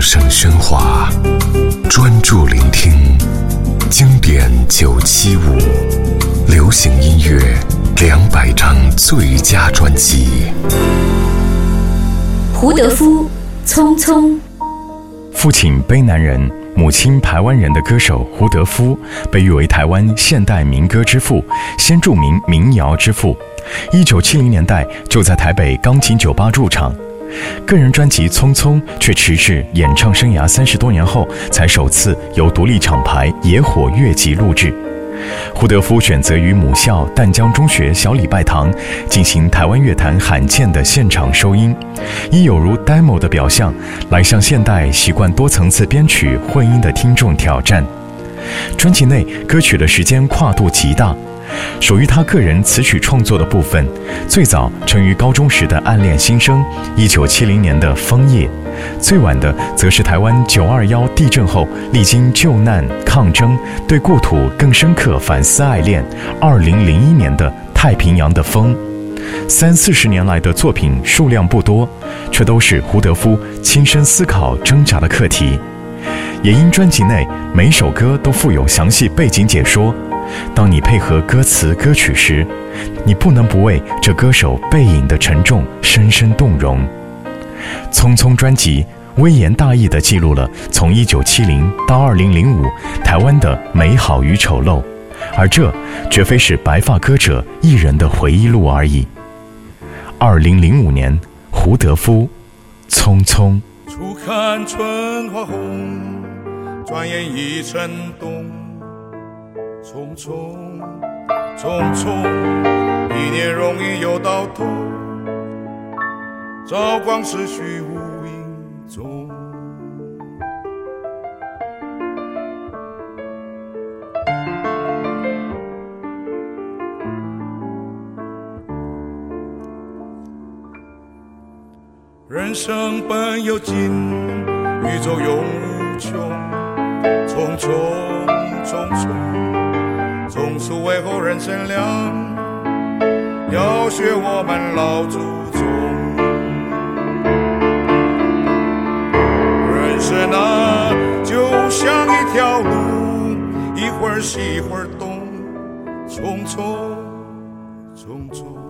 声喧哗，专注聆听经典九七五，流行音乐两百张最佳专辑。胡德夫，匆匆。父亲卑南人，母亲台湾人的歌手胡德夫，被誉为台湾现代民歌之父，先著名民谣之父。一九七零年代就在台北钢琴酒吧驻场。个人专辑《匆匆》却迟至演唱生涯三十多年后，才首次由独立厂牌野火乐集录制。胡德夫选择于母校淡江中学小礼拜堂进行台湾乐坛罕见的现场收音，以有如 demo 的表象来向现代习惯多层次编曲混音的听众挑战。专辑内歌曲的时间跨度极大。属于他个人词曲创作的部分，最早成于高中时的《暗恋新生》，一九七零年的《枫叶》，最晚的则是台湾九二幺地震后历经救难抗争，对故土更深刻反思爱恋，二零零一年的《太平洋的风》。三四十年来的作品数量不多，却都是胡德夫亲身思考挣扎的课题，也因专辑内每首歌都附有详细背景解说。当你配合歌词歌曲时，你不能不为这歌手背影的沉重深深动容。《匆匆》专辑微言大义地记录了从1970到2005台湾的美好与丑陋，而这绝非是白发歌者一人的回忆录而已。2005年，胡德夫，《匆匆》。初看春花红，转眼已成冬。匆匆，匆匆，一年容易又到头，朝光逝去无影踪。人生本有尽，宇宙永无穷，匆匆，匆匆。为后人乘凉，要学我们老祖宗。人生啊，就像一条路，一会儿西一会儿东，匆匆，匆匆。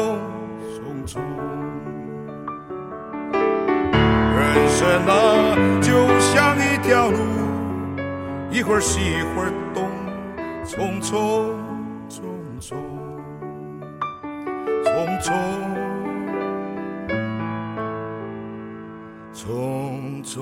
人啊，就像一条路，一会儿西一会儿东，匆匆匆匆匆匆匆匆。